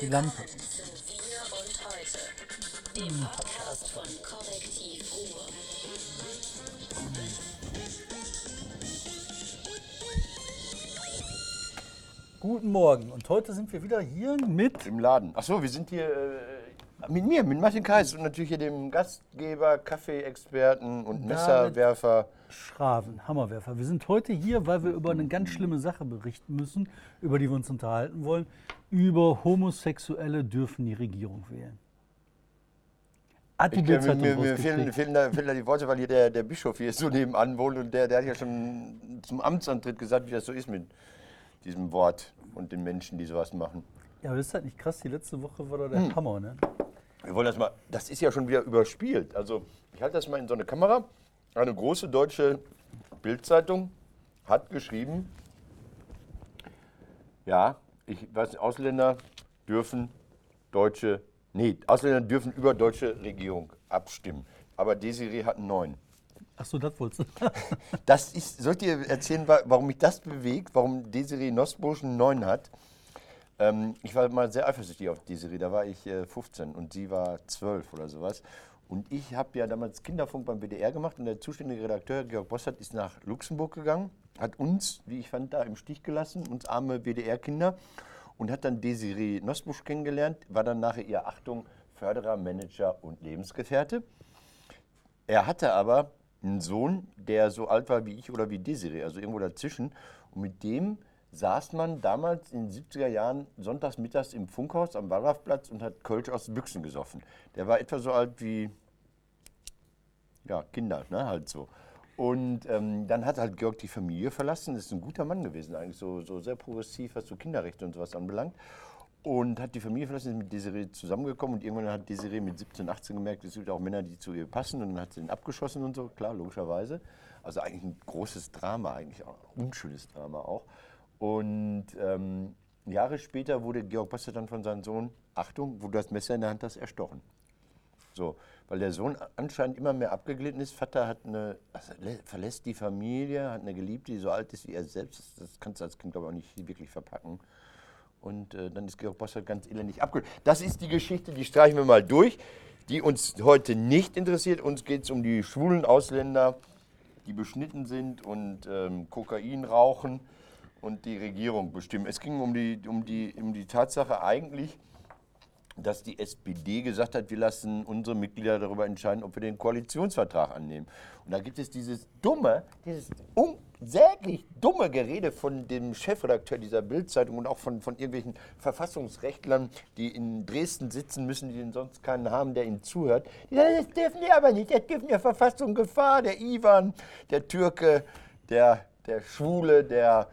Die Lampe. Dem Podcast von Ruhr. Guten Morgen. Und heute sind wir wieder hier mit. Im Laden. Achso, wir sind hier äh, mit mir, mit Martin Kais und natürlich hier dem Gastgeber, Kaffeeexperten und Messerwerfer. Schraven, Hammerwerfer. Wir sind heute hier, weil wir über eine ganz schlimme Sache berichten müssen, über die wir uns unterhalten wollen. Über Homosexuelle dürfen die Regierung wählen. Hat die Ich, äh, Bildzeitung mir, mir fehlen, fehlen, da, fehlen da die Worte, weil hier der, der Bischof hier so nebenan wohnt und der, der hat ja schon zum Amtsantritt gesagt, wie das so ist mit diesem Wort und den Menschen, die sowas machen. Ja, aber das ist halt nicht krass. Die letzte Woche war Hm. der Hammer, ne? Wir wollen das mal, das ist ja schon wieder überspielt. Also ich halte das mal in so eine Kamera. Eine große deutsche Bildzeitung hat geschrieben, ja, ich weiß, Ausländer dürfen deutsche, nee, Ausländer dürfen über deutsche Regierung abstimmen. Aber Desiree hat einen neuen. Achso, das wolltest du. Das ist, sollt ihr erzählen, wa- warum mich das bewegt, warum Desiree Nosbusch einen neuen hat? Ähm, ich war mal sehr eifersüchtig auf Desiree, da war ich äh, 15 und sie war 12 oder sowas. Und ich habe ja damals Kinderfunk beim WDR gemacht und der zuständige Redakteur Georg Bossert ist nach Luxemburg gegangen, hat uns, wie ich fand, da im Stich gelassen, uns arme WDR-Kinder und hat dann Desiree Nosbusch kennengelernt, war dann nachher ihr Achtung, Förderer, Manager und Lebensgefährte. Er hatte aber einen Sohn, der so alt war wie ich oder wie Desiree, also irgendwo dazwischen. Und mit dem saß man damals in den 70er Jahren sonntags mittags im Funkhaus am Wallrafplatz und hat Kölsch aus den Büchsen gesoffen. Der war etwa so alt wie ja, Kinder, ne, halt so. Und ähm, dann hat halt Georg die Familie verlassen. Ist ein guter Mann gewesen, eigentlich so, so sehr progressiv, was so Kinderrechte und sowas anbelangt. Und hat die Familie verlassen, ist mit Desiree zusammengekommen und irgendwann hat Desiree mit 17, 18 gemerkt, es gibt auch Männer, die zu ihr passen und dann hat sie ihn abgeschossen und so, klar, logischerweise. Also eigentlich ein großes Drama, eigentlich auch ein unschönes Drama auch. Und ähm, Jahre später wurde Georg Bossert dann von seinem Sohn, Achtung, wo du das Messer in der Hand hast, erstochen. So, weil der Sohn anscheinend immer mehr abgeglitten ist. Vater hat eine, also lä- verlässt die Familie, hat eine Geliebte, die so alt ist wie er selbst. Das, das kannst du als Kind, glaube ich, auch nicht wirklich verpacken. Und äh, dann ist Georg Bossert ganz elendig abgeglitten. Das ist die Geschichte, die streichen wir mal durch, die uns heute nicht interessiert. Uns geht es um die schwulen Ausländer, die beschnitten sind und ähm, Kokain rauchen und die Regierung bestimmen. Es ging um die, um die, um die Tatsache eigentlich, dass die SPD gesagt hat, wir lassen unsere Mitglieder darüber entscheiden, ob wir den Koalitionsvertrag annehmen. Und da gibt es dieses dumme, dieses unsäglich dumme Gerede von dem Chefredakteur dieser Bildzeitung und auch von, von irgendwelchen Verfassungsrechtlern, die in Dresden sitzen müssen, die sonst keinen haben, der ihnen zuhört. Sagen, das dürfen die aber nicht, das dürfen der Verfassung Gefahr, der Ivan, der Türke, der, der Schwule, der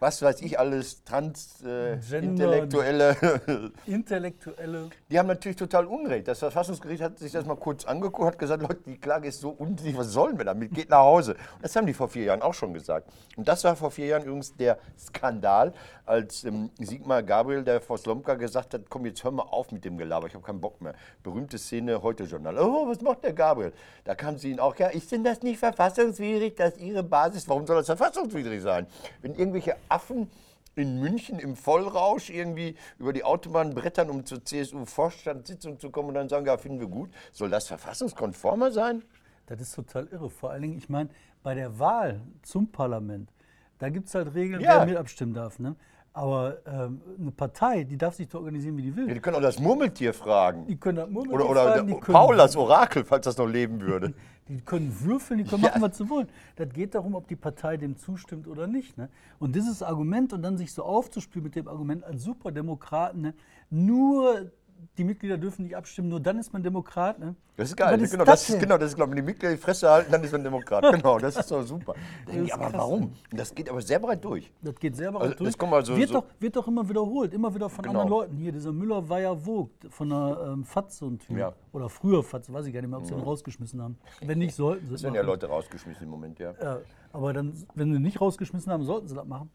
was weiß ich alles, trans, äh, intellektuelle die haben natürlich total Unrecht. Das Verfassungsgericht hat sich das mal kurz angeguckt, hat gesagt, Leute, die Klage ist so unsinnig, was sollen wir damit? Geht nach Hause. Und das haben die vor vier Jahren auch schon gesagt. Und das war vor vier Jahren übrigens der Skandal, als ähm, Sigmar Gabriel, der vor Slomka, gesagt hat, komm, jetzt hör mal auf mit dem Gelaber, ich habe keinen Bock mehr. Berühmte Szene, Heute-Journal. Oh, was macht der Gabriel? Da kam sie ihn auch, ja, ist denn das nicht verfassungswidrig, dass Ihre Basis, warum soll das verfassungswidrig sein? Wenn irgendwelche Affen in München im Vollrausch irgendwie über die Autobahn brettern, um zur CSU-Vorstandssitzung zu kommen und dann sagen, ja, finden wir gut. Soll das verfassungskonformer sein? Das ist total irre. Vor allen Dingen, ich meine, bei der Wahl zum Parlament, da gibt es halt Regeln, Ja. wer mit abstimmen darf. Ne? Aber ähm, eine Partei, die darf sich so organisieren, wie die will. Ja, die können auch das Murmeltier fragen. Die können das Murmeltier Oder, oder fragen, die der- können, Paul, das Orakel, falls das noch leben würde. die können würfeln, die können Ja. machen, was sie wollen. Das geht darum, ob die Partei dem zustimmt oder nicht. Ne? Und dieses Argument und dann sich so aufzuspielen mit dem Argument als Superdemokraten, ne? nur die Mitglieder dürfen nicht abstimmen, nur dann ist man Demokrat. Ne? Das ist geil. Ist genau, das das ist, genau, das ist, glaube ich, wenn die Mitglieder die Fresse halten, dann ist man Demokrat. Genau, das ist doch super. Ich, aber krass, warum? das geht aber sehr breit durch. Das geht selber Also, durch. das kommt mal so- wird, so- doch, wird doch immer wiederholt, immer wieder von Genau. anderen Leuten. Hier, dieser Müller war ja Vogt von der ähm, FAZ, so ein Typ. Ja. Oder früher FAZ, weiß ich gar nicht mehr, ob sie ihn rausgeschmissen haben. Wenn nicht, sollten sie Das es werden machen. ja Leute rausgeschmissen im Moment, ja. Ja, aber dann, wenn sie nicht rausgeschmissen haben, sollten sie das machen.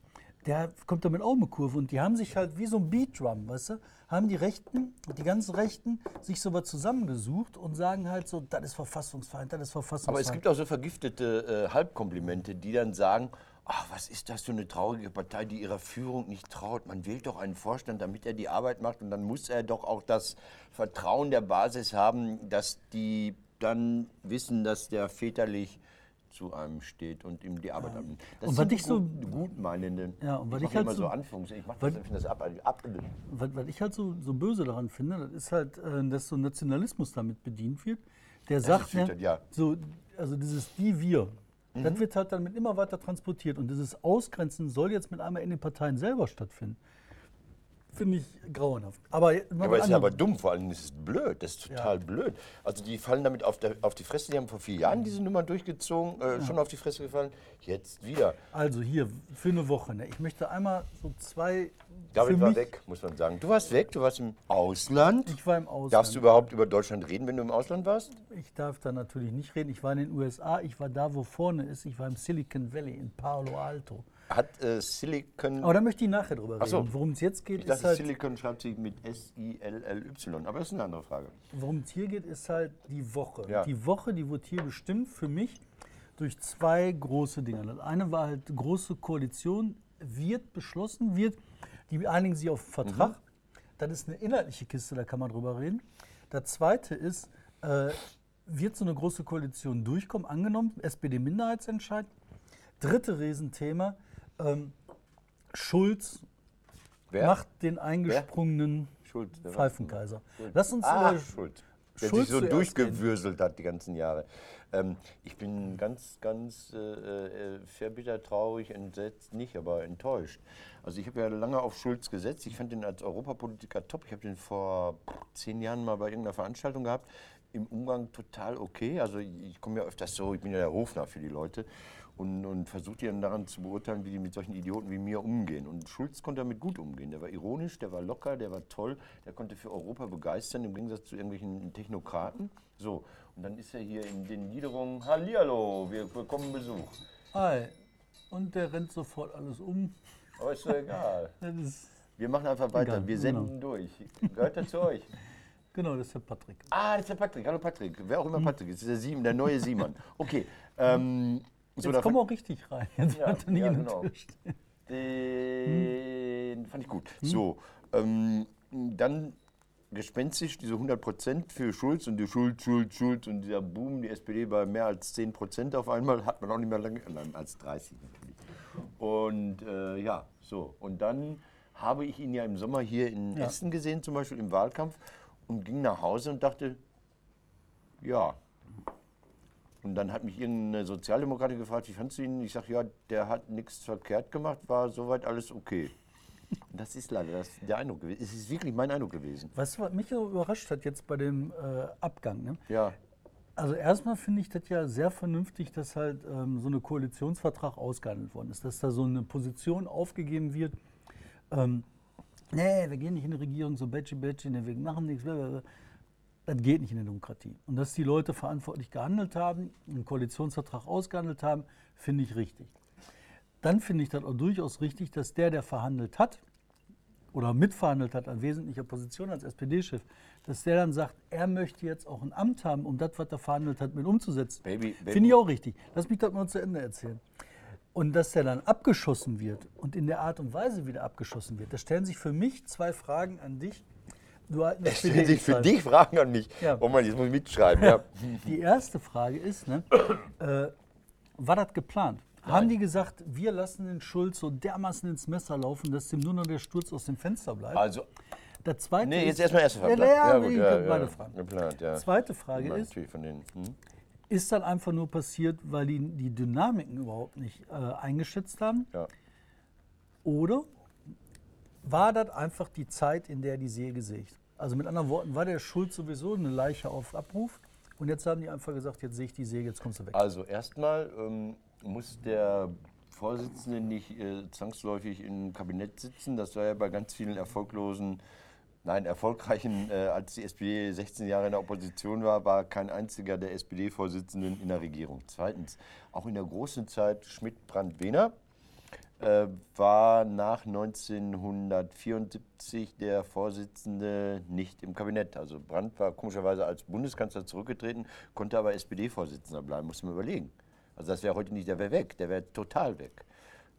Der kommt damit auch eine Kurve und die haben sich halt wie so ein Beatdrum, weißt du, haben die Rechten, die ganzen Rechten sich so was zusammengesucht und sagen halt so, das ist Verfassungsfeind, das ist Verfassungsfeind. Aber es gibt auch so vergiftete äh, Halbkomplimente, die dann sagen, ach, was ist das für eine traurige Partei, die ihrer Führung nicht traut. Man wählt doch einen Vorstand, damit er die Arbeit macht und dann muss er doch auch das Vertrauen der Basis haben, dass die dann wissen, dass der väterlich zu einem steht und ihm die Arbeit abnimmt. Das Und was ich so- gut, Gutmeinenden. Ja, und was ich ich halt immer so- Anführungs, ich mache das, das ab, ab, Was, was ich halt so, so böse daran finde, das ist halt, äh, dass so Nationalismus damit bedient wird. Der sagt, ist wütend, ja. Mhm. so, also dieses Die Wir, das wird halt dann mit immer weiter transportiert. Und dieses Ausgrenzen soll jetzt mit einmal in den Parteien selber stattfinden. Finde ich grauenhaft. Aber, Ja, aber es ist ja aber dumm, vor allem ist es blöd, das ist total blöd. Also die fallen damit auf, der, auf die Fresse, die haben vor vier Jahren diese Nummer durchgezogen, äh, schon auf die Fresse gefallen, jetzt wieder. Also hier, für eine Woche. Ne? Ich möchte einmal so zwei. David war weg, muss man sagen. Du warst weg, du warst im Ausland. Ich war im Ausland. Darfst du überhaupt über Deutschland reden, wenn du im Ausland warst? Ich darf da natürlich nicht reden. Ich war in den USA, ich war da, wo vorne ist. Ich war im Silicon Valley in Palo Alto. Hat äh, Silicon. Aber da möchte ich nachher drüber Ach so. reden. Worum es jetzt geht, ich ist dachte, halt, Silicon schreibt sich mit S-I-L-L-Y, aber das ist eine andere Frage. worum es hier geht, ist halt die Woche. Ja. Die Woche, die wurde hier bestimmt für mich durch zwei große Dinge. Das eine war halt große Koalition, wird beschlossen, wird, die einigen sich auf Vertrag. Mhm. Das ist eine inhaltliche Kiste, da kann man drüber reden. Das zweite ist, äh, wird so eine große Koalition durchkommen, angenommen, SPD-Minderheitsentscheid. Dritte Riesenthema, ähm, Schulz Wer? macht den eingesprungenen Schulz. Pfeifenkaiser. Lass uns Ah, über Schulz. Der Schulz sich so durchgewürselt hat die ganzen Jahre. Ähm, ich bin ganz, ganz äh, äh, verbittert, traurig, entsetzt, nicht, aber enttäuscht. Also ich habe ja lange auf Schulz gesetzt. Ich fand ihn als Europapolitiker top. Ich habe den vor zehn Jahren mal bei irgendeiner Veranstaltung gehabt. Im Umgang total okay. Also ich komme ja öfters so, ich bin ja der Hofner für die Leute und, und versuche die dann daran zu beurteilen, wie die mit solchen Idioten wie mir umgehen. Und Schulz konnte damit gut umgehen. Der war ironisch, der war locker, der war toll, der konnte für Europa begeistern, im Gegensatz zu irgendwelchen Technokraten. So, und dann ist er hier in den Niederungen, Hallihallo, wir bekommen Besuch. Hi. Und der rennt sofort alles um. Aber ist doch egal. Wir machen einfach weiter, Egal, wir genau. senden durch. Gehört er zu euch? genau, das ist der Patrick. Ah, das ist der Patrick. Hallo Patrick. Wer auch immer Patrick ist, das ist der, Siemen, der neue Simon. Okay. Ähm, so, Jetzt da komm fang- auch richtig rein. Jetzt Ja, nicht ja, genau. Den fand ich gut. So, ähm, dann gespenstisch diese 100 Prozent für Schulz und die Schulz, Schulz, Schulz und dieser Boom, die SPD bei mehr als 10 Prozent auf einmal, hat man auch nicht mehr lange, nein, als 30 natürlich. Und äh, ja, so. Und dann habe ich ihn ja im Sommer hier in Ja. Essen gesehen, zum Beispiel im Wahlkampf, und ging nach Hause und dachte, ja, und dann hat mich irgendeine Sozialdemokratin gefragt, wie fandst du ihn? Ich sage, ja, der hat nichts verkehrt gemacht, war soweit alles okay. Das ist leider das, der Eindruck gewesen. Es ist wirklich mein Eindruck gewesen. Weißt du, was mich so überrascht hat jetzt bei dem äh, Abgang? Ne? Ja, Also erstmal finde ich das ja sehr vernünftig, dass halt ähm, so ein Koalitionsvertrag ausgehandelt worden ist, dass da so eine Position aufgegeben wird. Ähm, nee, wir gehen nicht in die Regierung, so Betschi Betschi, nee, wir machen nichts. blablabla. Das geht nicht in der Demokratie. Und dass die Leute verantwortlich gehandelt haben, einen Koalitionsvertrag ausgehandelt haben, finde ich richtig. Dann finde ich das auch durchaus richtig, dass der, der verhandelt hat, oder mitverhandelt hat an wesentlicher Position als SPD-Chef, dass der dann sagt, er möchte jetzt auch ein Amt haben, um das, was er verhandelt hat, mit umzusetzen. Baby, Baby. Finde ich auch richtig. Lass mich das mal zu Ende erzählen. Und dass der dann abgeschossen wird und in der Art und Weise wieder abgeschossen wird, da stellen sich für mich zwei Fragen an dich. Es stellen sich für dich Fragen an mich. Ja. Oh Mann, jetzt muss ich mitschreiben. Ja. Die erste Frage ist, ne, äh, war das geplant? Haben die gesagt, wir lassen den Schulz so dermaßen ins Messer laufen, dass dem nur noch der Sturz aus dem Fenster bleibt? Also, Der zweite nee, jetzt erstmal erste Frage. Ja, ja, gut, ja, ja, Fragen. Geplant, ja. Zweite Frage ist, von den, hm? ist dann einfach nur passiert, weil die die Dynamiken überhaupt nicht äh, eingeschätzt haben? ja. Oder war das einfach die Zeit, in der die See gesägt? Also mit anderen Worten, war der Schulz sowieso eine Leiche auf Abruf? Und jetzt haben die einfach gesagt, jetzt sehe ich die Säge, jetzt kommst du weg. Also erstmal ähm, muss der Vorsitzende nicht äh, zwangsläufig im Kabinett sitzen. Das war ja bei ganz vielen erfolglosen, nein, erfolgreichen, äh, als die SPD 16 Jahre in der Opposition war, war kein einziger der SPD-Vorsitzenden in der Regierung. Zweitens, auch in der großen Zeit Schmidt-Brandt-Wehner äh, war nach 1974 der Vorsitzende nicht im Kabinett. Also Brandt war komischerweise als Bundeskanzler zurückgetreten, konnte aber SPD-Vorsitzender bleiben, muss man überlegen. Also das wäre heute nicht, der wäre weg, der wäre total weg.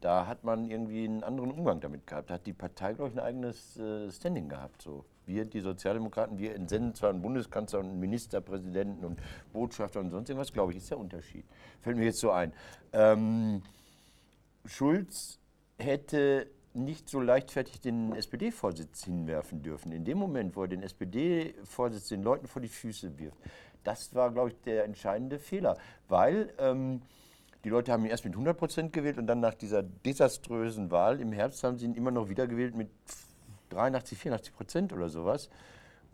Da hat man irgendwie einen anderen Umgang damit gehabt. Da hat die Partei, glaube ich, ein eigenes äh, Standing gehabt. So. Wir, die Sozialdemokraten, wir entsenden zwar einen Bundeskanzler und einen Ministerpräsidenten und Botschafter und sonst irgendwas, glaube ich, ist der Unterschied. Fällt mir jetzt so ein. Ähm, Schulz hätte nicht so leichtfertig den SPD-Vorsitz hinwerfen dürfen. In dem Moment, wo er den SPD-Vorsitz den Leuten vor die Füße wirft, das war, glaube ich, der entscheidende Fehler. Weil ähm, die Leute haben ihn erst mit 100 Prozent gewählt und dann nach dieser desaströsen Wahl im Herbst haben sie ihn immer noch wieder gewählt mit 83, 84 Prozent oder sowas.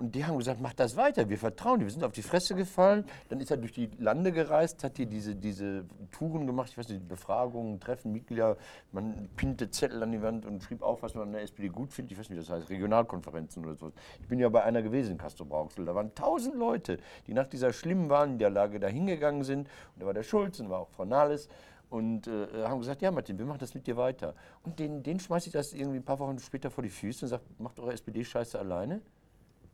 Und die haben gesagt, mach das weiter, wir vertrauen dir. Wir sind auf die Fresse gefallen. Dann ist er durch die Lande gereist, hat hier diese, diese Touren gemacht, ich weiß nicht, Befragungen, Treffen, Mitglieder. Man pinte Zettel an die Wand und schrieb auf, was man an der SPD gut findet. Ich weiß nicht, wie das heißt, Regionalkonferenzen oder so. Ich bin ja bei einer gewesen in Castro Brauxel. Da waren tausend Leute, die nach dieser schlimmen Wahlniederlage da hingegangen sind. Und da war der Schulz und da war auch Frau Nahles und äh, haben gesagt, ja Martin, wir machen das mit dir weiter. Und den, den schmeiße ich das irgendwie ein paar Wochen später vor die Füße und sage, macht eure SPD-Scheiße alleine.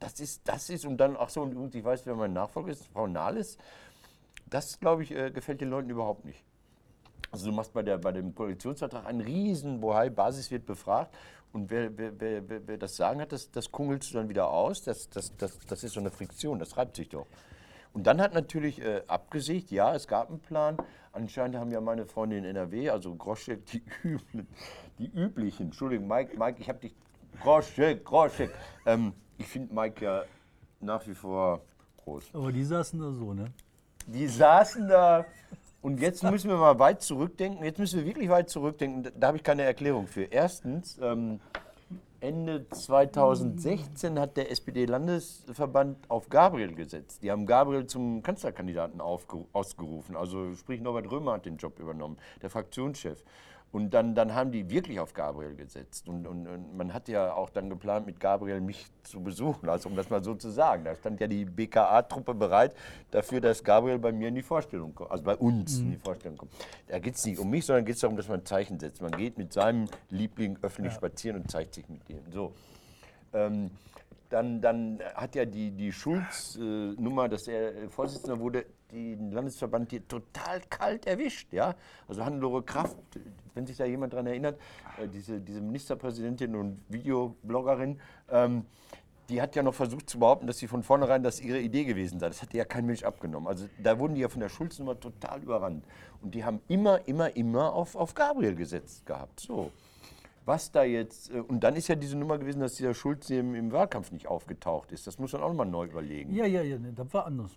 Das ist, das ist, und dann, ach so, und ich weiß, wer mein Nachfolger ist, Frau Nahles. Das, glaube ich, äh, gefällt den Leuten überhaupt nicht. Also du machst bei, der, bei dem Koalitionsvertrag einen riesen Bohai, Basis wird befragt und wer, wer, wer, wer, das Sagen hat, das, das kungelst du dann wieder aus. Das, das, das, das ist so eine Friktion, das reibt sich doch. Und dann hat natürlich äh, abgesicht, ja, es gab einen Plan. Anscheinend haben ja meine Freunde in NRW, also Groschek, die, üblen, die üblichen, Entschuldigung, Mike, Mike, ich habe dich, Groschek, Groschek. Ähm, ich finde Mike ja nach wie vor groß. Aber die saßen da so, ne? Die saßen da und jetzt müssen wir mal weit zurückdenken. Jetzt müssen wir wirklich weit zurückdenken. Da, da habe ich keine Erklärung für. Erstens, ähm, Ende 2016 hat der SPD-Landesverband auf Gabriel gesetzt. Die haben Gabriel zum Kanzlerkandidaten ausgerufen. Also sprich, Norbert Römer hat den Job übernommen, der Fraktionschef. Und dann, dann haben die wirklich auf Gabriel gesetzt. Und, und, und man hat ja auch dann geplant, mit Gabriel mich zu besuchen, also um das mal so zu sagen. Da stand ja die BKA-Truppe bereit dafür, dass Gabriel bei mir in die Vorstellung kommt, also bei uns in die Vorstellung kommt. Da geht es nicht um mich, sondern geht es darum, dass man ein Zeichen setzt. Man geht mit seinem Liebling öffentlich spazieren und zeigt sich mit dem. So. Ähm, dann, dann hat ja die, die Schulz-Nummer, dass er äh, Vorsitzender wurde, den Landesverband hier total kalt erwischt. Ja? Also Hannelore Kraft, wenn sich da jemand daran erinnert, äh, diese, diese Ministerpräsidentin und Videobloggerin, ähm, die hat ja noch versucht zu behaupten, dass sie von vornherein das ihre Idee gewesen sei. Das hat ja kein Mensch abgenommen. Also da wurden die ja von der Schulz-Nummer total überrannt. Und die haben immer, immer, immer auf, auf Gabriel gesetzt gehabt. So was da jetzt, äh, und dann ist ja diese Nummer gewesen, dass dieser Schulz im, im Wahlkampf nicht aufgetaucht ist. Das muss man auch nochmal neu überlegen. Ja. Ja, ja, das war anders.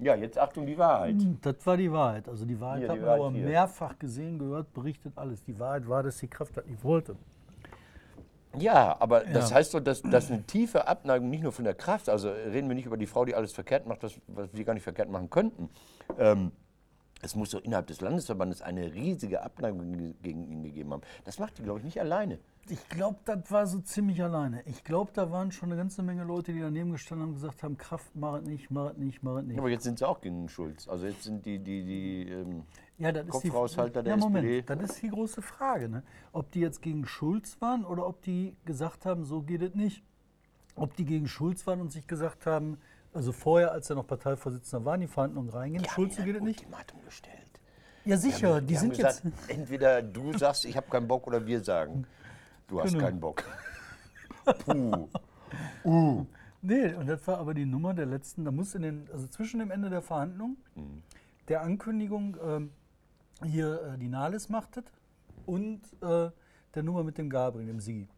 Jetzt Achtung, die Wahrheit. Das war die Wahrheit. Also die Wahrheit Hier, hat die man Wahrheit aber hier. mehrfach gesehen, gehört, berichtet alles. Die Wahrheit war, dass die Kraft das nicht wollte. Ja, aber das Ja. heißt doch, dass, dass eine tiefe Abneigung nicht nur von der Kraft, also reden wir nicht über die Frau, die alles verkehrt macht, was, was wir gar nicht verkehrt machen könnten. Ähm, es muss doch innerhalb des Landesverbandes eine riesige Abneigung ge- gegen ihn gegeben haben. Das macht die, glaube ich, nicht alleine. Ich glaube, das war so ziemlich alleine. Ich glaube, da waren schon eine ganze Menge Leute, die daneben gestanden haben und gesagt haben, Kraft, mach nicht, mach es nicht, mach es nicht. Aber jetzt sind sie auch gegen Schulz. Also jetzt sind die, die, die ähm, Ja, das ist die, Kopfhaushalter der ja, Moment, SPD. das ist die große Frage. Ne? Ob die jetzt gegen Schulz waren oder ob die gesagt haben, so geht es nicht. Ob die gegen Schulz waren und sich gesagt haben, also vorher, als er noch Parteivorsitzender war, in die Verhandlungen reingehen, Schulz, so geht nicht. Ultimatum gestellt. Ja, sicher, die haben sind gesagt, jetzt. entweder du sagst, ich habe keinen Bock, oder wir sagen, du hast Genau. keinen Bock. Puh. Uh. Nee, und das war aber die Nummer der letzten, da muss in den, also zwischen dem Ende der Verhandlung, der Ankündigung, ähm, hier äh, die Nahles macht das und äh, der Nummer mit dem Gabriel, dem Sigi.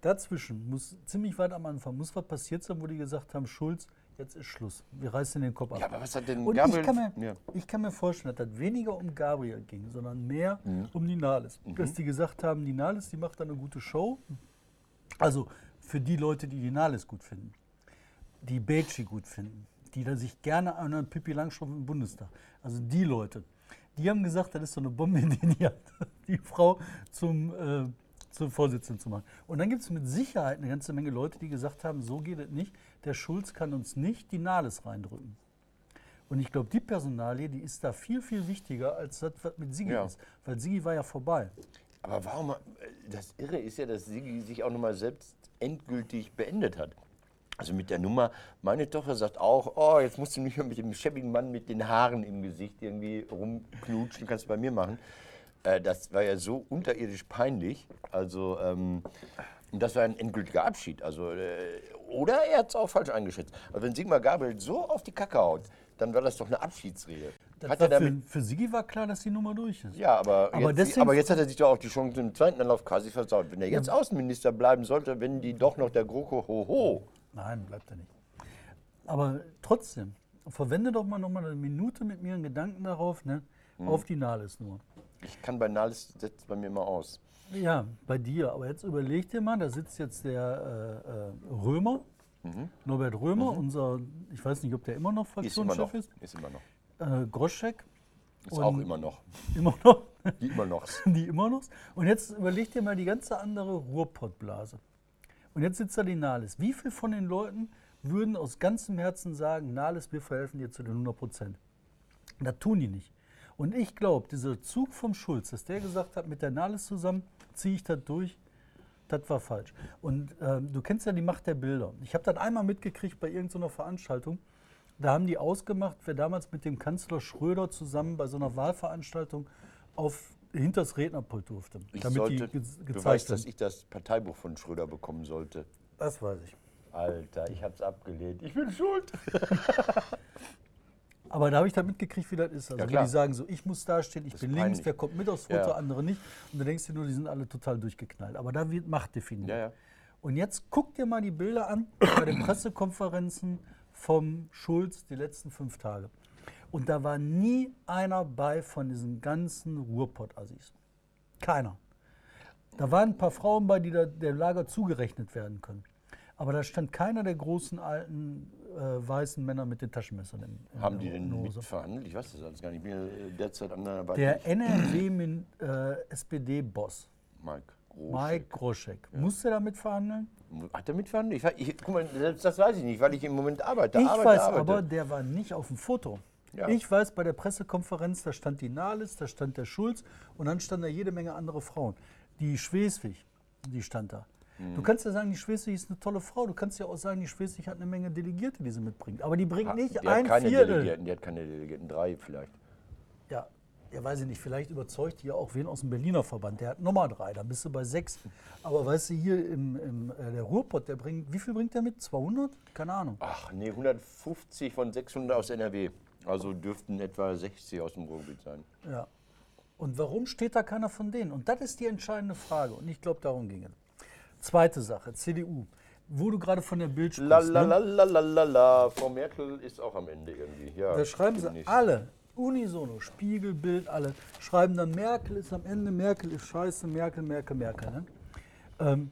Dazwischen muss ziemlich weit am Anfang muss was passiert sein, wo die gesagt haben, Schulz, jetzt ist Schluss. Wir reißen den Kopf ab. Ja, aber was hat denn Und Gabriel... ich kann, mir, ja. ich kann mir vorstellen, dass das weniger um Gabriel ging, sondern mehr Mhm. um die Nahles. Dass die gesagt haben, die Nahles, die macht da eine gute Show. Also für die Leute, die Nahles gut finden, die Becci gut finden, die da sich gerne an einen Pippi Langstrumpf im Bundestag, also die Leute, die haben gesagt, das ist so eine Bombe, die die die Frau zum, äh, zum Vorsitzenden zu machen. Und dann gibt es mit Sicherheit eine ganze Menge Leute, die gesagt haben, so geht es nicht, der Schulz kann uns nicht die Nahles reindrücken. Und ich glaube, die Personalie, die ist da viel, viel wichtiger, als das, was mit Sigi Ja. ist. Weil Sigi war ja vorbei. Aber warum, das Irre ist ja, dass Sigi sich auch nochmal selbst endgültig beendet hat. Also mit der Nummer, meine Tochter sagt auch, oh, jetzt musst du nicht mehr mit dem schäbigen Mann mit den Haaren im Gesicht irgendwie rumknutschen, kannst du bei mir machen. Äh, das war ja so unterirdisch peinlich. Also, ähm, und das war ein endgültiger Abschied. Also, äh, oder er hat es auch falsch eingeschätzt. Aber wenn Sigmar Gabriel so auf die Kacke haut, dann war das doch eine Abschiedsrede. Das Hat er für, damit, für Sigi war klar, dass die Nummer durch ist. ja, aber, Aber jetzt, deswegen- aber jetzt hat er sich doch auch die Chance im zweiten Anlauf quasi versaut. Wenn er jetzt Außenminister bleiben sollte, wenn die doch noch der GroKo hoho. Nein, bleibt er nicht. Aber trotzdem, verwende doch mal noch mal eine Minute mit mir einen Gedanken darauf, ne? Hm. auf die Nahles nur. Ich kann bei Nahles setzt bei mir immer aus. Ja, bei dir. Aber jetzt überleg dir mal, da sitzt jetzt der äh, äh, Römer, Mhm. Norbert Römer, unser, ich weiß nicht, ob der immer noch Ist immer noch. Fraktionschef ist, Ist immer noch. äh, Groschek, Ist Und- auch immer noch. immer noch, Die immer noch. die immer noch. Und jetzt überleg dir mal die ganze andere Ruhrpottblase. Und jetzt sitzt da die Nahles. Wie viel von den Leuten würden aus ganzem Herzen sagen, Nahles, wir verhelfen dir zu den 100 Prozent? Das tun die nicht. Und ich glaube, dieser Zug vom Schulz, dass der gesagt hat, mit der Nahles zusammen ziehe ich das durch, das war falsch. Und ähm, du kennst ja die Macht der Bilder. Ich habe das einmal mitgekriegt bei irgendeiner Veranstaltung. Da haben die ausgemacht, wer damals mit dem Kanzler Schröder zusammen bei so einer Wahlveranstaltung auf hinters Rednerpult durfte. Ich damit sollte, die ge du weißt, dass ich das Parteibuch von Schröder bekommen sollte. Das weiß ich. Alter, ich hab's abgelehnt. Ich bin schuld. Aber da habe ich dann mitgekriegt, wie das ist. Also Ja, die sagen so, ich muss dastehen, ich Das bin links, peinlich. der kommt mit aufs Foto, Ja. andere nicht. Und du denkst dir nur, die sind alle total durchgeknallt. Aber da wird Macht definiert. Ja. Und jetzt guck dir mal die Bilder an bei den Pressekonferenzen vom Schulz die letzten fünf Tage. Und da war nie einer bei von diesen ganzen Ruhrpott-Assis. Keiner. Da waren ein paar Frauen bei, die da der Lager zugerechnet werden können. Aber da stand keiner der großen alten weißen Männer mit den Taschenmessern in, Haben die denn Hose. mitverhandelt? Ich weiß das alles gar nicht. Ich bin äh, derzeit an der Der NRW-SPD-Boss, Mike Groß. Mike Groschek, musste damit verhandeln? Hat er mitverhandelt? Ich, ich, guck mal, selbst das weiß ich nicht, weil ich im Moment arbeite. Ich arbeite, weiß arbeite. aber, der war nicht auf dem Foto. Ja. Ich weiß, bei der Pressekonferenz, da stand die Nahles, da stand der Schulz und dann standen da jede Menge andere Frauen. Die Schweswig, die stand da. Mhm. Du kannst ja sagen, die Schweswig ist eine tolle Frau. Du kannst ja auch sagen, die Schweswig hat eine Menge Delegierte, die sie mitbringt. Aber die bringt Ha, nicht die hat ein keine Viertel. Delegierten, die hat keine Delegierten, drei vielleicht. Ja, ja, weiß ich nicht, vielleicht überzeugt die ja auch wen aus dem Berliner Verband. Der hat Nummer drei, dann bist du bei sechs. Aber weißt du, hier im, im äh, der Ruhrpott, der bringt, wie viel bringt der mit? 200? Keine Ahnung. Ach nee, 150 von 600 aus NRW. Also dürften etwa 60 aus dem Ruhrgebiet sein. Ja. Und warum steht da keiner von denen? Und das ist die entscheidende Frage. Und ich glaube, darum ging es. Zweite Sache, CDU. Wo du gerade von der Bild sprichst. La ne? la la la la la la. Frau Merkel ist auch am Ende irgendwie. Ja, Da schreiben sie demnächst. alle, unisono, Spiegel, Bild, alle, schreiben dann, Merkel ist am Ende, Merkel ist scheiße, Merkel, Merkel, Merkel. Ne? Ähm,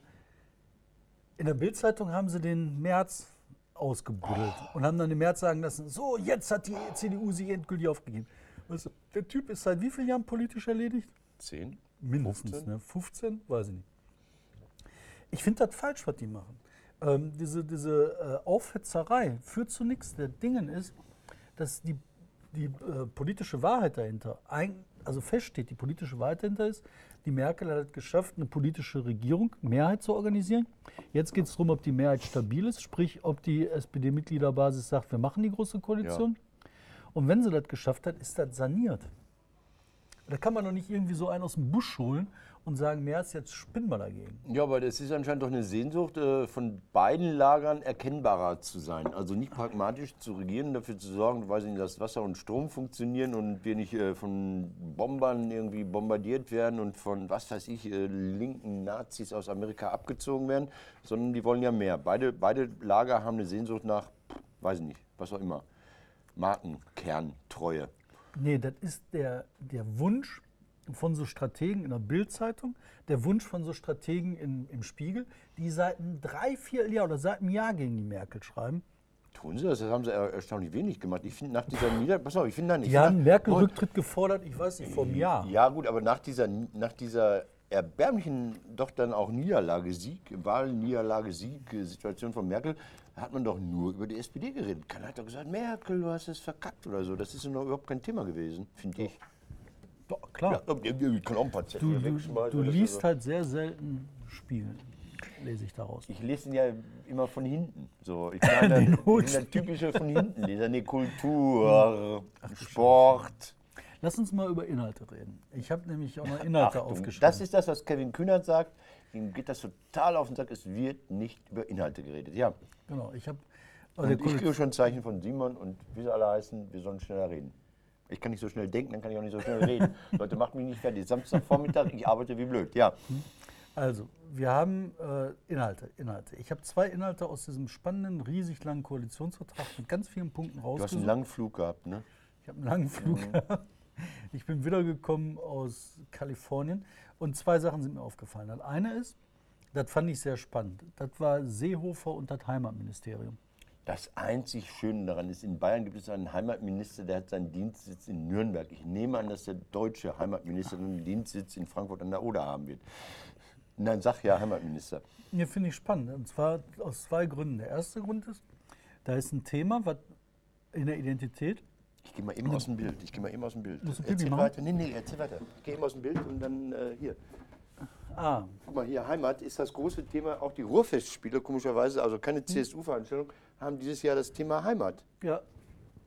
in der Bildzeitung haben sie den März ausgebuddelt und haben dann den März sagen lassen, so, jetzt hat die CDU sich endgültig aufgegeben. Weißt du, der Typ ist seit wie vielen Jahren politisch erledigt? Zehn? Mindestens, 15? ne? 15? Weiß ich nicht. Ich finde das falsch, was die machen. Ähm, diese diese äh, Aufhetzerei führt zu nichts. Der Dingen ist, dass die, die äh, politische Wahrheit dahinter, ein, also feststeht, die politische Wahrheit dahinter ist, die Merkel hat es geschafft, eine politische Regierung, Mehrheit zu organisieren. Jetzt geht es darum, ob die Mehrheit stabil ist, sprich, ob die SPD-Mitgliederbasis sagt, wir machen die große Koalition. Und wenn sie das geschafft hat, ist das saniert. Da kann man doch nicht irgendwie so einen aus dem Busch holen und sagen, Merz, jetzt spinnen wir dagegen. Ja, aber das ist anscheinend doch eine Sehnsucht, äh, von beiden Lagern erkennbarer zu sein. Also nicht pragmatisch zu regieren, dafür zu sorgen, weiß ich nicht, dass Wasser und Strom funktionieren und wir nicht äh, von Bombern irgendwie bombardiert werden und von, was weiß ich, äh, linken Nazis aus Amerika abgezogen werden, sondern die wollen ja mehr. Beide, beide Lager haben eine Sehnsucht nach, weiß ich nicht, was auch immer, Markenkerntreue. Nee, das ist der, der Wunsch von so Strategen in der Bildzeitung, der Wunsch von so Strategen in, im Spiegel, die seit drei, vier Jahr oder seit einem Jahr gegen die Merkel schreiben. Tun sie das? Das haben sie er- erstaunlich wenig gemacht. Ich finde nach dieser Nieder... Pass auf, ich finde da nicht. Die haben Merkel-Rücktritt gefordert, ich weiß nicht, vor einem Jahr. Ja, gut, aber nach dieser, nach dieser erbärmlichen, doch dann auch Niederlage, Sieg, Wahlniederlage, Sieg, äh, Situation von Merkel, hat man doch nur über die SPD geredet. Keiner hat doch gesagt, Merkel, du hast es verkackt oder so. Das ist noch überhaupt kein Thema gewesen, finde ich. Doch, klar. Ja, ich kann auch ein paar Zettel Du, du, liest halt sehr selten Spiegel, lese ich daraus. Ich lese ihn ja immer von hinten. So, ich Den das, das typische von hinten. Leser, nee, Kultur, Sport. Lass uns mal über Inhalte reden. Ich habe nämlich auch noch Inhalte Achtung, aufgeschrieben. das ist das, was Kevin Kühnert sagt. Ihm geht das total auf den Sack. Es wird nicht über Inhalte geredet. Ja. genau, ich habe. Und ich kriege schon Zeichen von Simon und wie sie alle heißen, wir sollen schneller reden. Ich kann nicht so schnell denken, dann kann ich auch nicht so schnell reden. Leute, macht mich nicht fertig. Samstagvormittag, ich arbeite wie blöd. Ja. Also, wir haben äh, Inhalte, Inhalte. Ich habe zwei Inhalte aus diesem spannenden, riesig langen Koalitionsvertrag mit ganz vielen Punkten Du hast einen rausgesucht. langen Flug gehabt, ne? Ich habe einen langen Flug gehabt. Ich bin wiedergekommen aus Kalifornien und zwei Sachen sind mir aufgefallen. Das eine ist, das fand ich sehr spannend. Das war Seehofer und das Heimatministerium. Das einzig Schöne daran ist, in Bayern gibt es einen Heimatminister, der hat seinen Dienstsitz in Nürnberg. Ich nehme an, dass der deutsche Heimatminister einen Dienstsitz in Frankfurt an der Oder haben wird. Nein, sag ja Heimatminister. Hier finde ich spannend. Und zwar aus zwei Gründen. Der erste Grund ist, da ist ein Thema, was in der Identität, Ich gehe mal eben aus dem Bild. Ich gehe mal eben aus dem Bild. Musst du Pipi Erzähl machen? weiter. Nee, nee, erzähl weiter. Ich gehe eben aus dem Bild und dann äh, hier. Ah, Guck mal, hier Heimat ist das große Thema. Auch die Ruhrfestspiele, komischerweise, also keine Hm. CSU-Veranstaltung, haben dieses Jahr das Thema Heimat. Ja,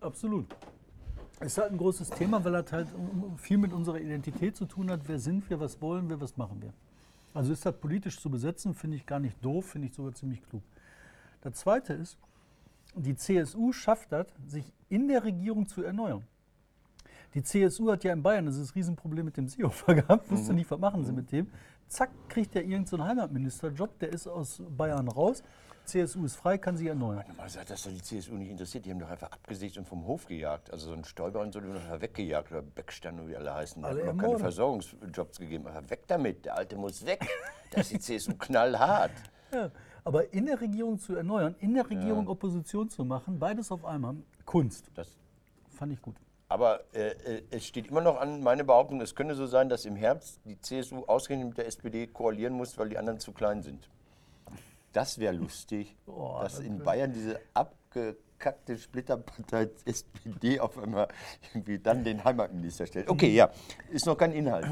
absolut. Es ist halt ein großes Thema, weil das halt viel mit unserer Identität zu tun hat. Wer sind wir, was wollen wir, was machen wir? Also ist das politisch zu besetzen, finde ich gar nicht doof, finde ich sogar ziemlich klug. Das Zweite ist, die CSU schafft das, sich in der Regierung zu erneuern. Die CSU hat ja in Bayern dieses Riesenproblem mit dem Seehofer gehabt, wusste nicht, was machen sie mit dem. Zack, kriegt er irgendeinen so Heimatministerjob, der ist aus Bayern raus. CSU ist frei, kann sich erneuern. Normalerweise hat das doch die CSU nicht interessiert. Die haben doch einfach abgesägt und vom Hof gejagt. Also so ein Stoiber und so, die haben doch weggejagt. Oder Beckstein, wie alle heißen. Die Alle haben noch keine. Versorgungsjobs gegeben. Aber weg damit, der Alte muss weg. Da ist die CSU knallhart. Ja, aber in der Regierung zu erneuern, in der Regierung Opposition zu machen, beides auf einmal, Kunst, Das fand ich gut. Aber äh, äh, es steht immer noch an meine Behauptung, es könnte so sein, dass im Herbst die CSU ausgerechnet mit der SPD koalieren muss, weil die anderen zu klein sind. Das wäre lustig, Oh, dass das in Bayern diese abgekackte Splitterpartei SPD auf einmal irgendwie dann den Heimatminister stellt. Okay, ja, ist noch kein Inhalt.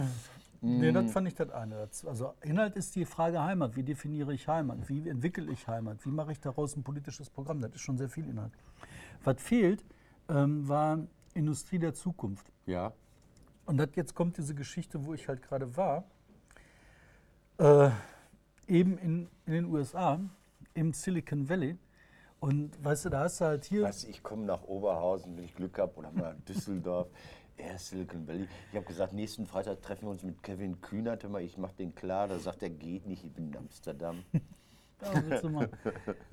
Nee, das fand ich das eine. Also Inhalt ist die Frage Heimat. Wie definiere ich Heimat? Wie entwickle ich Heimat? Wie mache ich daraus ein politisches Programm? Das ist schon sehr viel Inhalt. Was fehlt, ähm, war Industrie der Zukunft. Ja, Und das, jetzt kommt diese Geschichte, wo ich halt gerade war. Äh, eben in, in den USA, im Silicon Valley. Und weißt du, da hast du halt hier. was, ich komme nach Oberhausen, wenn ich Glück habe, oder mal Düsseldorf. Er Silicon Valley. Ich habe gesagt, nächsten Freitag treffen wir uns mit Kevin Kühnert. Hör mal, Ich mache den klar. Da sagt er, geht nicht, ich bin in Amsterdam. Ja, du.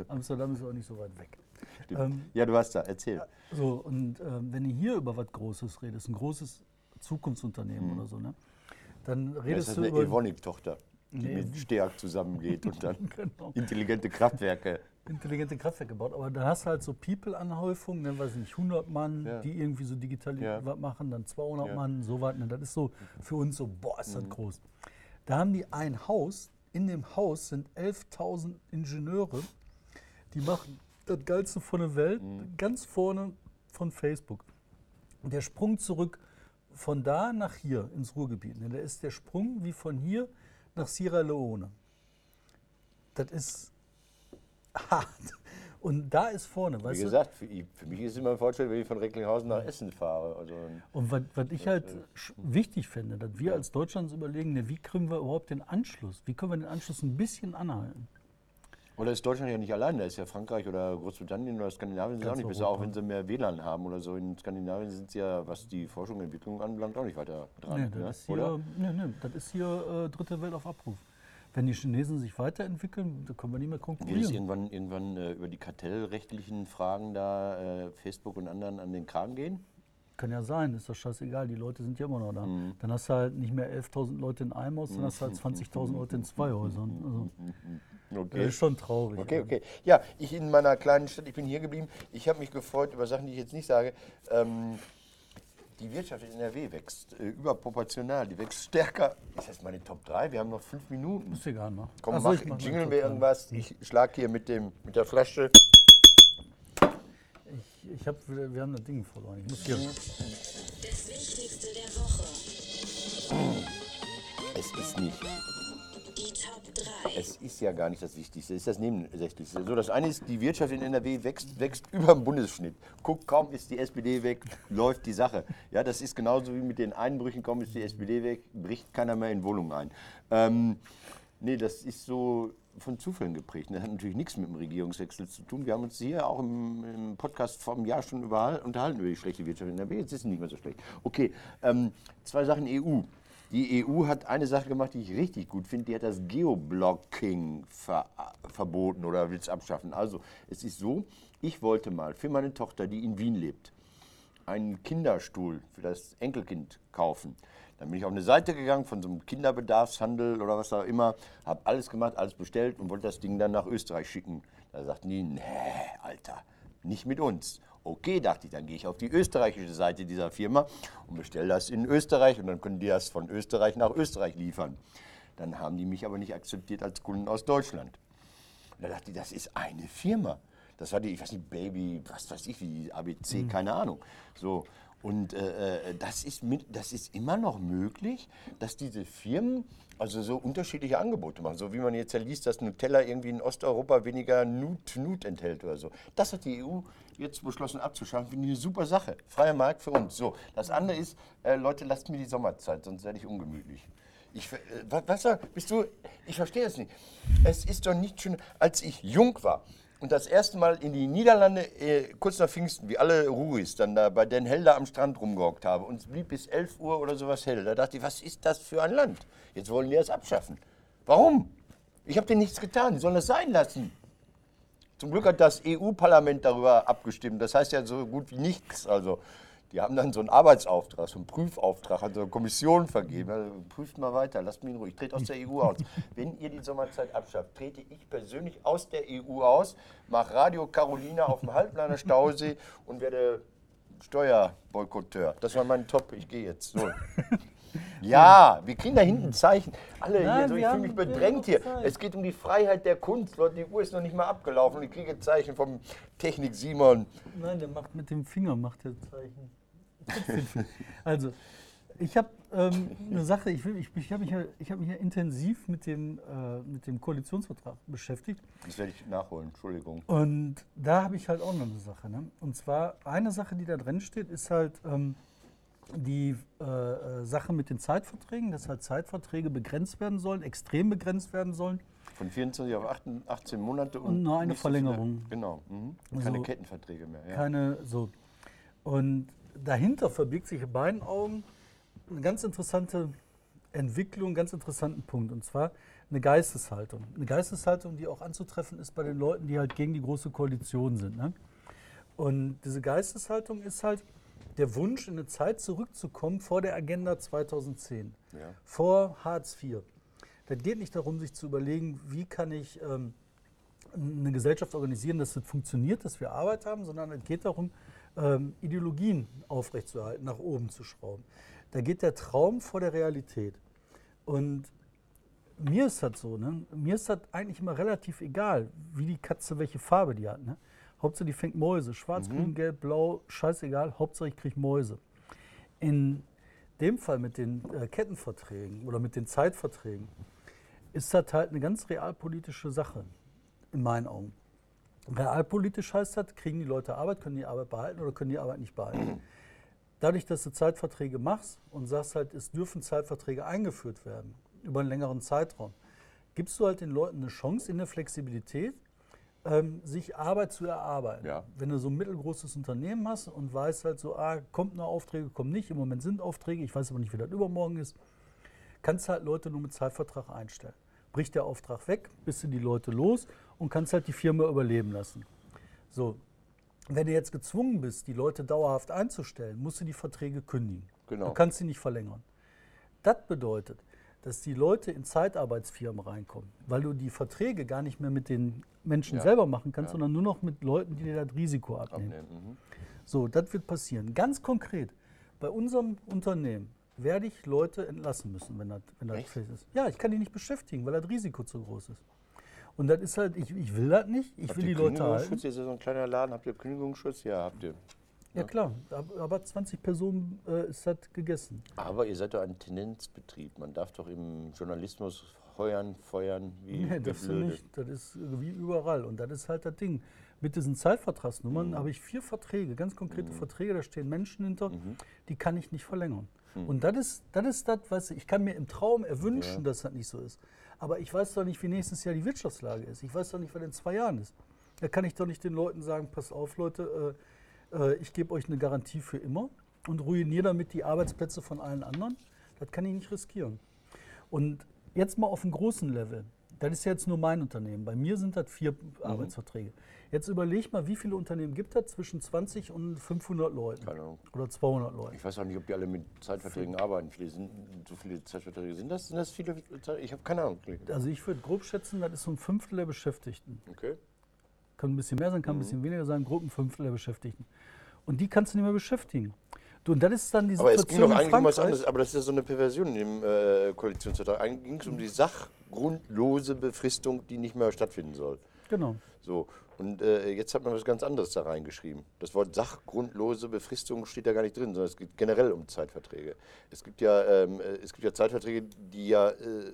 Amsterdam ist auch nicht so weit weg. Ähm, ja, du warst da, erzähl. so, und ähm, wenn du hier über was Großes redest, ein großes Zukunftsunternehmen oder so, ne? Dann Das redest ist du eine über. Evonik-Tochter, die Nee. mit Steag zusammengeht und dann Genau. intelligente Kraftwerke. intelligente Kraftwerke gebaut. Aber dann hast du halt so People-Anhäufung, ne, weiß ich nicht, 100 Mann, Ja. die irgendwie so digital Ja. was machen, dann 200 Ja. Mann, so was. Ne, das ist so für uns so, boah, ist das Mhm. groß. Da haben die ein Haus, in dem Haus sind 11.000 Ingenieure, die machen das Geilste von der Welt, Mhm. ganz vorne von Facebook. Und der Sprung zurück von da nach hier ins Ruhrgebiet, ne, da ist der Sprung wie von hier nach Sierra Leone. Das ist hart. Und da ist vorne, Wie gesagt, für, für mich ist immer ein Fortschritt, wenn ich von Recklinghausen nach Essen fahre. Also, Und was, ich halt wichtig finde, dass wir als Deutschland uns überlegen, ne, wie kriegen wir überhaupt den Anschluss? Wie können wir den Anschluss ein bisschen anhalten? Oder ist Deutschland ja nicht allein, da ist ja Frankreich oder Großbritannien oder Skandinavien sind auch Ganz nicht besser, auch wenn sie mehr WLAN haben oder so. In Skandinavien sind sie ja, was die Forschung und Entwicklung anbelangt, auch nicht weiter dran. Nee, ne? das, ist oder? hier, nee, nee, das ist hier äh, dritte Welt auf Abruf. Wenn die Chinesen sich weiterentwickeln, da können wir nicht mehr Wird es konkurrieren. irgendwann, irgendwann äh, über die kartellrechtlichen Fragen da äh, Facebook und anderen an den Kragen gehen? Kann ja sein, ist doch scheißegal, die Leute sind ja immer noch da. Mhm. Dann hast du halt nicht mehr 11.000 Leute in einem Haus, dann hast du halt 20.000 Leute in zwei Häusern. Also, das ist schon traurig. Okay, okay. Ja, ich in meiner kleinen Stadt, ich bin hier geblieben. Ich habe mich gefreut über Sachen, die ich jetzt nicht sage. Ähm, die Wirtschaft in NRW wächst äh, überproportional, die wächst stärker. Ist das meine Top 3? Wir haben noch fünf Minuten. Ist egal, ne? Komm, Ach so, mach, ich mach jingeln wir irgendwas. Ich schlag hier mit, dem, mit der Flasche. Ich, ich hab, wir haben das Ding verloren. Ich muss hier. Das Wichtigste der Woche. Es ist nicht. Die Top 3. Es ist ja gar nicht das Wichtigste, es ist das Nebensächlichste. So, das eine ist, die Wirtschaft in NRW wächst, wächst über dem Bundesschnitt. Guck, kaum ist die SPD weg, läuft die Sache. Ja, das ist genauso wie mit den Einbrüchen, kaum ist die SPD weg, bricht keiner mehr in Wohnungen ein. Ähm, nee, das ist so von Zufällen geprägt. Das hat natürlich nichts mit dem Regierungswechsel zu tun. Wir haben uns hier auch im, im Podcast vor einem Jahr schon überall unterhalten über die schlechte Wirtschaft in NRW. Jetzt ist sie nicht mehr so schlecht. Okay, ähm, zwei Sachen EU. Die EU hat eine Sache gemacht, die ich richtig gut finde. Die hat das Geoblocking ver verboten oder will es abschaffen. Also es ist so, ich wollte mal für meine Tochter, die in Wien lebt, einen Kinderstuhl für das Enkelkind kaufen. Dann bin ich auf eine Seite gegangen von so einem Kinderbedarfshandel oder was auch immer, habe alles gemacht, alles bestellt und wollte das Ding dann nach Österreich schicken. Da sagten die, nee, Alter, nicht mit uns. Okay, dachte ich, dann gehe ich auf die österreichische Seite dieser Firma und bestelle das in Österreich und dann können die das von Österreich nach Österreich liefern. Dann haben die mich aber nicht akzeptiert als Kunden aus Deutschland. Und da dachte ich, das ist eine Firma. Das war die, ich weiß nicht, Baby, was weiß ich, wie ABC, keine Ahnung. So. Und äh, äh, das, ist mit, das ist immer noch möglich, dass diese Firmen also so unterschiedliche Angebote machen. So wie man jetzt ja liest, dass Nutella irgendwie in Osteuropa weniger Nut, Nut enthält oder so. Das hat die EU jetzt beschlossen abzuschaffen. Finde ich eine super Sache. Freier Markt für uns. So, das andere ist, äh, Leute, lasst mir die Sommerzeit, sonst werde ich ungemütlich. Ich, äh, wa- was, bist du, ich verstehe es nicht. Es ist doch nicht schön, als ich jung war und das erste Mal in die Niederlande, äh, kurz nach Pfingsten, wie alle Ruris, dann da bei Den Helder am Strand rumgehockt habe und es blieb bis 11 Uhr oder sowas hell. Da dachte ich, was ist das für ein Land? Jetzt wollen die das abschaffen. Warum? Ich habe denen nichts getan, die sollen das sein lassen. Zum Glück hat das EU-Parlament darüber abgestimmt. Das heißt ja so gut wie nichts. Also, die haben dann so einen Arbeitsauftrag, so einen Prüfauftrag an so eine Kommission vergeben. Also, prüft mal weiter, lasst mich in Ruhe. Ich trete aus der EU aus. Wenn ihr die Sommerzeit abschafft, trete ich persönlich aus der EU aus, mache Radio Carolina auf dem Halbleiner Stausee und werde Steuerboykotteur. Das war mein Top. Ich gehe jetzt. So. Ja, wir kriegen da hinten Zeichen. Alle Nein, hier, so, ich fühle mich bedrängt hier. Zeit. Es geht um die Freiheit der Kunst. Leute, die Uhr ist noch nicht mal abgelaufen. Ich kriege Zeichen vom Technik Simon. Nein, der macht mit dem Finger macht der Zeichen. Also, ich habe ähm, eine Sache, ich, will- ich, ich habe mich, ja- ich hab mich ja intensiv mit dem, äh, mit dem Koalitionsvertrag beschäftigt. Das werde ich nachholen, Entschuldigung. Und da habe ich halt auch noch eine Sache. Ne? Und zwar eine Sache, die da drin steht, ist halt ähm, die äh, äh, Sache mit den Zeitverträgen, dass halt Zeitverträge begrenzt werden sollen, extrem begrenzt werden sollen. Von 24 auf 18, 18 Monate Und nur eine nicht so Verlängerung. genau. Mhm. Keine So. Kettenverträge mehr. Ja. Keine so. Und dahinter verbirgt sich in beiden Augen eine ganz interessante Entwicklung, einen ganz interessanten Punkt. Und zwar eine Geisteshaltung. Eine Geisteshaltung, die auch anzutreffen ist bei den Leuten, die halt gegen die große Koalition sind. Ne? Und diese Geisteshaltung ist halt der Wunsch, in eine Zeit zurückzukommen vor der Agenda 2010, Ja. vor Hartz IV. Das geht nicht darum, sich zu überlegen, wie kann ich ähm, eine Gesellschaft organisieren, dass es funktioniert, dass wir Arbeit haben, sondern es geht darum, ähm, Ideologien aufrechtzuerhalten, nach oben zu schrauben. Da geht der Traum vor der Realität. Und mir ist das so, ne? mir ist das eigentlich immer relativ egal, wie die Katze, welche Farbe die hat. Ne? Hauptsache, die fängt Mäuse. Schwarz, grün, gelb, blau, scheißegal, Hauptsache, ich kriege Mäuse. In dem Fall mit den äh, Kettenverträgen oder mit den Zeitverträgen ist das halt eine ganz realpolitische Sache, in meinen Augen. Realpolitisch heißt das, kriegen die Leute Arbeit, können die Arbeit behalten oder können die Arbeit nicht behalten. Dadurch, dass du Zeitverträge machst und sagst halt, es dürfen Zeitverträge eingeführt werden über einen längeren Zeitraum, gibst du halt den Leuten eine Chance in der Flexibilität, ähm, sich Arbeit zu erarbeiten. Ja. Wenn du so ein mittelgroßes Unternehmen hast und weißt halt so, ah, kommt noch Aufträge, kommen nicht, im Moment sind Aufträge, ich weiß aber nicht, wie das übermorgen ist, kannst halt Leute nur mit Zeitvertrag einstellen. Bricht der Auftrag weg, bist du die Leute los und kannst halt die Firma überleben lassen. So, wenn du jetzt gezwungen bist, die Leute dauerhaft einzustellen, musst du die Verträge kündigen. Genau. Du kannst sie nicht verlängern. Das bedeutet, dass die Leute in Zeitarbeitsfirmen reinkommen, weil du die Verträge gar nicht mehr mit den Menschen Ja. selber machen kannst, Ja. sondern nur noch mit Leuten, die dir das Risiko abnehmen. Abnehmen. Mhm. So, das wird passieren. Ganz konkret, bei unserem Unternehmen werde ich Leute entlassen müssen, wenn das, wenn das fest ist. Ja, ich kann die nicht beschäftigen, weil das Risiko zu groß ist. Und das ist halt, ich, ich will das nicht, ich Habt will die Leute Kündigungsschutz? halten. Ihr seid so ein kleiner Laden. Habt ihr Kündigungsschutz? Ja, habt ihr. Ja klar, ab- aber 20 Personen äh, ist das gegessen. Aber ihr seid doch ein Tendenzbetrieb. Man darf doch im Journalismus heuern, feuern, wie, Nee, das, ist blöde. nicht, das ist wie überall. Und das ist halt das Ding. Mit diesen Zeitvertragsnummern Mhm. habe ich vier Verträge, ganz konkrete Verträge, da stehen Menschen hinter, Mhm. die kann ich nicht verlängern. Und das ist das, ist das was ich kann mir im Traum erwünschen, dass das nicht so ist. Aber ich weiß doch nicht, wie nächstes Jahr die Wirtschaftslage ist. Ich weiß doch nicht, was in zwei Jahren ist. Da kann ich doch nicht den Leuten sagen, pass auf, Leute, äh, äh, ich gebe euch eine Garantie für immer und ruiniere damit die Arbeitsplätze von allen anderen. Das kann ich nicht riskieren. Und jetzt mal auf einem großen Level. Das ist jetzt nur mein Unternehmen. Bei mir sind das vier Mhm. Arbeitsverträge. Jetzt überleg mal, wie viele Unternehmen gibt es zwischen 20 und 500 Leuten? Keine Ahnung. Oder 200 Leuten. Ich weiß auch nicht, ob die alle mit Zeitverträgen arbeiten. Viele sind, so viele Zeitverträge sind das? Sind das viele? Ich habe keine Ahnung. Also ich würde grob schätzen, das ist so ein Fünftel der Beschäftigten. Okay. Kann ein bisschen mehr sein, Mhm. kann ein bisschen weniger sein, grob ein Fünftel der Beschäftigten. Und die kannst du nicht mehr beschäftigen. Du, und das ist dann die Aber es ging Situation doch eigentlich um was anderes. Aber das ist ja so eine Perversion in dem äh, Koalitionsvertrag. Eigentlich ging es um die sachgrundlose Befristung, die nicht mehr stattfinden soll. Genau. So. Und äh, jetzt hat man was ganz anderes da reingeschrieben. Das Wort sachgrundlose Befristung steht da gar nicht drin, sondern es geht generell um Zeitverträge. Es gibt ja, ähm, äh, es gibt ja Zeitverträge, die ja äh,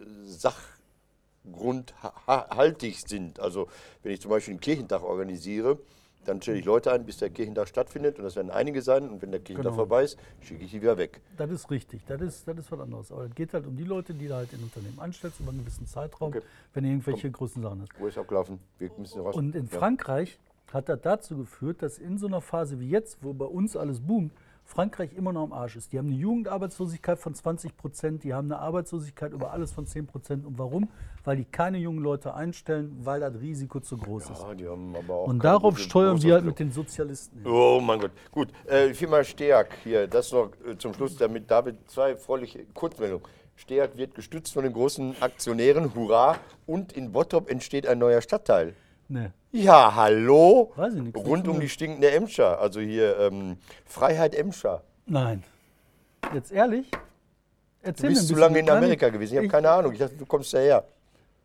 sachgrundhaltig sind. Also wenn ich zum Beispiel einen Kirchentag organisiere, dann stelle ich Leute ein, bis der Kirchentag stattfindet und das werden einige sein. Und wenn der Kirchentag Genau. vorbei ist, schicke ich die wieder weg. Das ist richtig, das ist, das ist was anderes. Aber es geht halt um die Leute, die du halt in Unternehmen anstellst über einen gewissen Zeitraum, Okay. wenn du irgendwelche großen Sachen hast. Wo ist abgelaufen? Wir müssen raus. Und in Ja. Frankreich hat das dazu geführt, dass in so einer Phase wie jetzt, wo bei uns alles boomt, Frankreich immer noch am Arsch ist. Die haben eine Jugendarbeitslosigkeit von 20 Prozent, die haben eine Arbeitslosigkeit über alles von 10 Prozent. Und warum? Weil die keine jungen Leute einstellen, weil das Risiko zu groß ist. Ja, die haben aber auch Und darauf steuern wir halt mit den Sozialisten. hin. Oh mein Gott. Gut, äh, Firma Steag hier, das noch äh, zum Schluss, damit David zwei freuliche Kurzmeldungen. Steag wird gestützt von den großen Aktionären, hurra, und in Bottrop entsteht ein neuer Stadtteil. Nee. Ja, hallo? Weiß ich nichts Rund um die stinkende Emscher, also hier ähm, Freiheit Emscher. Nein. Jetzt ehrlich? Du Erzähl mir bist zu lange in Amerika gewesen, ich habe ich- keine Ahnung, ich dachte, du kommst daher.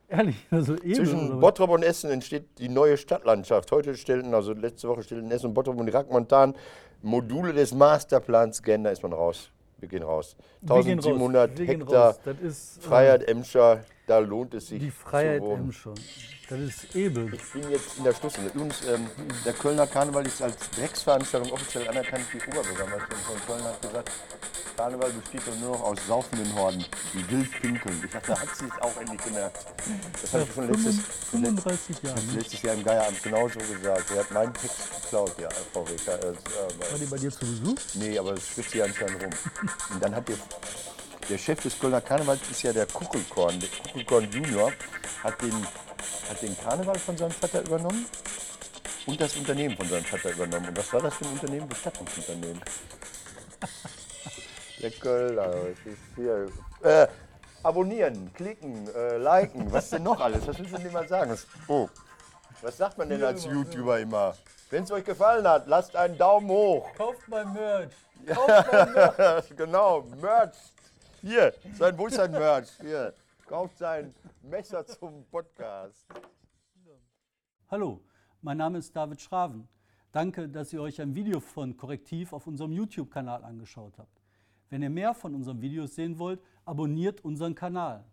Ehrlich, also eben. Zwischen? Bottrop und Essen entsteht die neue Stadtlandschaft. Heute stellten, also letzte Woche stellten Essen und Bottrop und Rackmontan Module des Masterplans. Da ist man raus. Wir gehen raus. Wir gehen raus. 1700 gehen Hektar raus. Ist, äh, Freiheit Emscher. Da lohnt es sich Die Freiheit zu wohnen. M schon. Das ist Ebel. Ich bin jetzt in der Schlussrunde. Übrigens, ähm, der Kölner Karneval ist als Drecksveranstaltung offiziell anerkannt. Die Oberbürgermeisterin von Köln hat gesagt, Karneval besteht doch nur noch aus saufenden Horden, die wild pinkeln. Ich dachte, da hat sie es auch endlich gemerkt. Das habe ich schon letztes, 35 Jahre. Letztes Jahr im Geierabend genauso gesagt. Er hat meinen Text geklaut, ja, Frau Richter. Äh, War die bei dir zu Besuch? nee, aber es schwitzt hier anscheinend rum. Und dann hat der, der Chef des Kölner Karnevals, ist ja der Kuckelkorn. Der Kuckelkorn Junior hat den, hat den Karneval von seinem Vater übernommen und das Unternehmen von seinem Vater übernommen. Und was war das für ein Unternehmen? Bestattungsunternehmen. Der Kölner, was ist hier? Äh, abonnieren, klicken, äh, liken, was denn noch alles? Was willst du denn mal sagen? Oh. Was sagt man denn als YouTuber immer? Wenn es euch gefallen hat, lasst einen Daumen hoch. Kauft mein Merch. Kauft mein Merch. genau, Merch. Hier, sein, wo ist sein Merch? Hier, kauft sein Messer zum Podcast. Hallo, mein Name ist David Schraven. Danke, dass ihr euch ein Video von Korrektiv auf unserem YouTube-Kanal angeschaut habt. Wenn ihr mehr von unseren Videos sehen wollt, abonniert unseren Kanal.